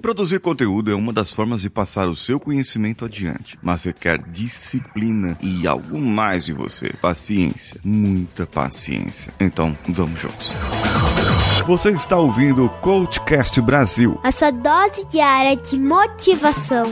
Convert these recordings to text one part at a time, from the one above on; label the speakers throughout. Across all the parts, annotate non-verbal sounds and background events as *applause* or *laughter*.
Speaker 1: Produzir conteúdo é uma das formas de passar o seu conhecimento adiante, mas requer disciplina e algo mais de você. Paciência, muita paciência. Então, vamos juntos. Você está ouvindo o Coachcast Brasil.
Speaker 2: A sua dose diária de motivação.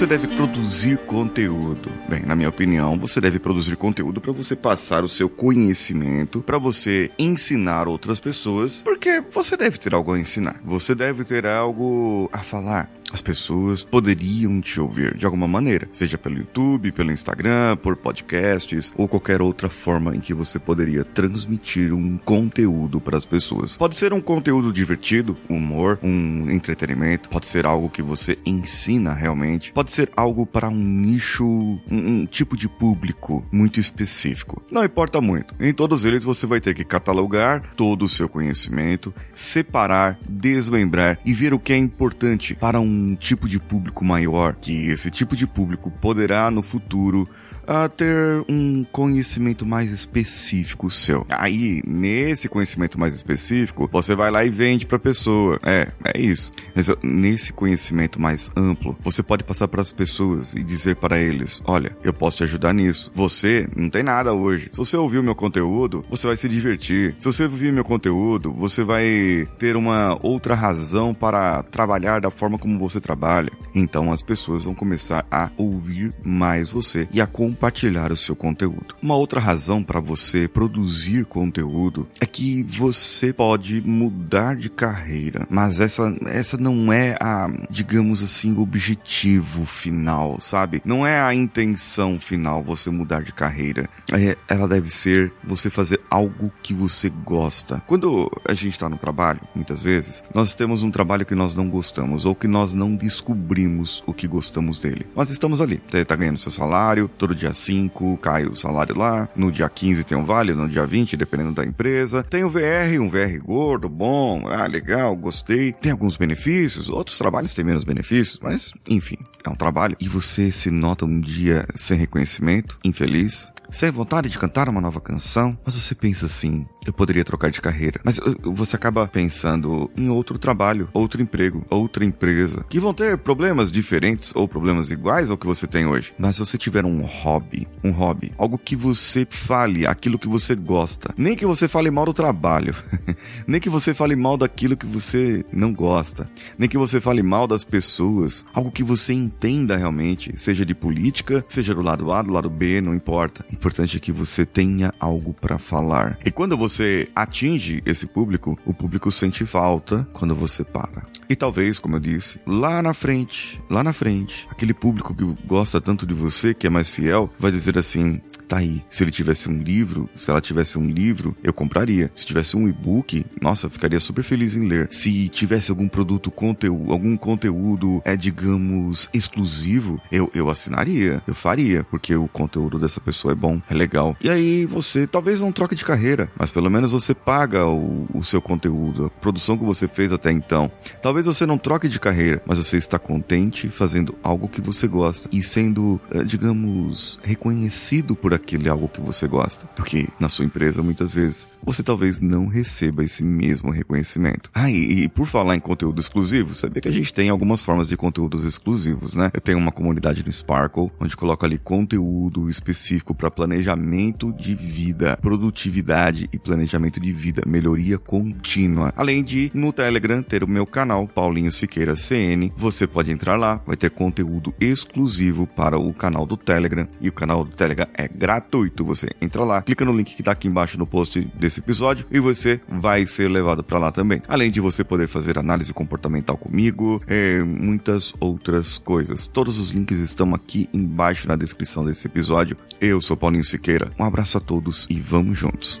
Speaker 1: Você deve produzir conteúdo? Bem, na minha opinião, você deve produzir conteúdo para você passar o seu conhecimento, para você ensinar outras pessoas, porque você deve ter algo a ensinar. Você deve ter algo a falar. As pessoas poderiam te ouvir de alguma maneira, seja pelo YouTube, pelo Instagram, por podcasts ou qualquer outra forma em que você poderia transmitir um conteúdo para as pessoas. Pode ser um conteúdo divertido, humor, um entretenimento, pode ser algo que você ensina realmente, pode ser algo para um nicho, um, um tipo de público muito específico. Não importa muito. Em todos eles você vai ter que catalogar todo o seu conhecimento, separar, desmembrar e ver o que é importante para um tipo de público maior, que esse tipo de público poderá no futuro a ter um conhecimento mais específico seu. Aí, nesse conhecimento mais específico, você vai lá e vende para pessoa. É, é isso. Nesse conhecimento mais amplo, você pode passar para as pessoas e dizer para eles: "Olha, eu posso te ajudar nisso. Você não tem nada hoje. Se você ouvir o meu conteúdo, você vai se divertir. Se você ouvir meu conteúdo, você vai ter uma outra razão para trabalhar da forma como você trabalha. Então as pessoas vão começar a ouvir mais você e a compartilhar o seu conteúdo. Uma outra razão para você produzir conteúdo é que você pode mudar de carreira, mas essa, essa não é a, digamos assim, o objetivo final, sabe? Não é a intenção final você mudar de carreira. É, ela deve ser você fazer algo que você gosta. Quando a gente está no trabalho, muitas vezes, nós temos um trabalho que nós não gostamos ou que nós não descobrimos o que gostamos dele. Mas estamos ali, tá ganhando seu salário, todo dia 5 cai o salário lá, no dia 15 tem um vale, no dia 20, dependendo da empresa. Tem o VR, um VR gordo, bom, ah, legal, gostei. Tem alguns benefícios, outros trabalhos têm menos benefícios, mas enfim, é um trabalho. E você se nota um dia sem reconhecimento, infeliz, sem vontade de cantar uma nova canção, mas você pensa assim: eu poderia trocar de carreira. Mas uh, você acaba pensando em outro trabalho, outro emprego, outra empresa, que vão ter problemas diferentes ou problemas iguais ao que você tem hoje. Mas se você tiver um hobby, um hobby, algo que você fale aquilo que você gosta, nem que você fale mal do trabalho, *laughs* nem que você fale mal daquilo que você não gosta, nem que você fale mal das pessoas, algo que você entenda realmente, seja de política, seja do lado A, do lado B, não importa importante é que você tenha algo para falar. E quando você atinge esse público, o público sente falta quando você para. E talvez, como eu disse, lá na frente, lá na frente, aquele público que gosta tanto de você, que é mais fiel, vai dizer assim: tá aí. Se ele tivesse um livro, se ela tivesse um livro, eu compraria. Se tivesse um e-book, nossa, ficaria super feliz em ler. Se tivesse algum produto, conteúdo, algum conteúdo, é, digamos, exclusivo, eu, eu assinaria, eu faria, porque o conteúdo dessa pessoa é bom, é legal. E aí você talvez não troque de carreira, mas pelo menos você paga o, o seu conteúdo, a produção que você fez até então. Talvez você não troque de carreira, mas você está contente fazendo algo que você gosta e sendo, é, digamos, reconhecido por é algo que você gosta. Porque na sua empresa, muitas vezes, você talvez não receba esse mesmo reconhecimento. Ah, e, e por falar em conteúdo exclusivo, sabia que a gente tem algumas formas de conteúdos exclusivos, né? Eu tenho uma comunidade no Sparkle, onde coloco ali conteúdo específico para planejamento de vida, produtividade e planejamento de vida, melhoria contínua. Além de, no Telegram, ter o meu canal, Paulinho Siqueira CN. Você pode entrar lá, vai ter conteúdo exclusivo para o canal do Telegram. E o canal do Telegram é gratuito gratuito. Você entra lá, clica no link que tá aqui embaixo no post desse episódio e você vai ser levado para lá também. Além de você poder fazer análise comportamental comigo, e muitas outras coisas. Todos os links estão aqui embaixo na descrição desse episódio. Eu sou Paulinho Siqueira. Um abraço a todos e vamos juntos.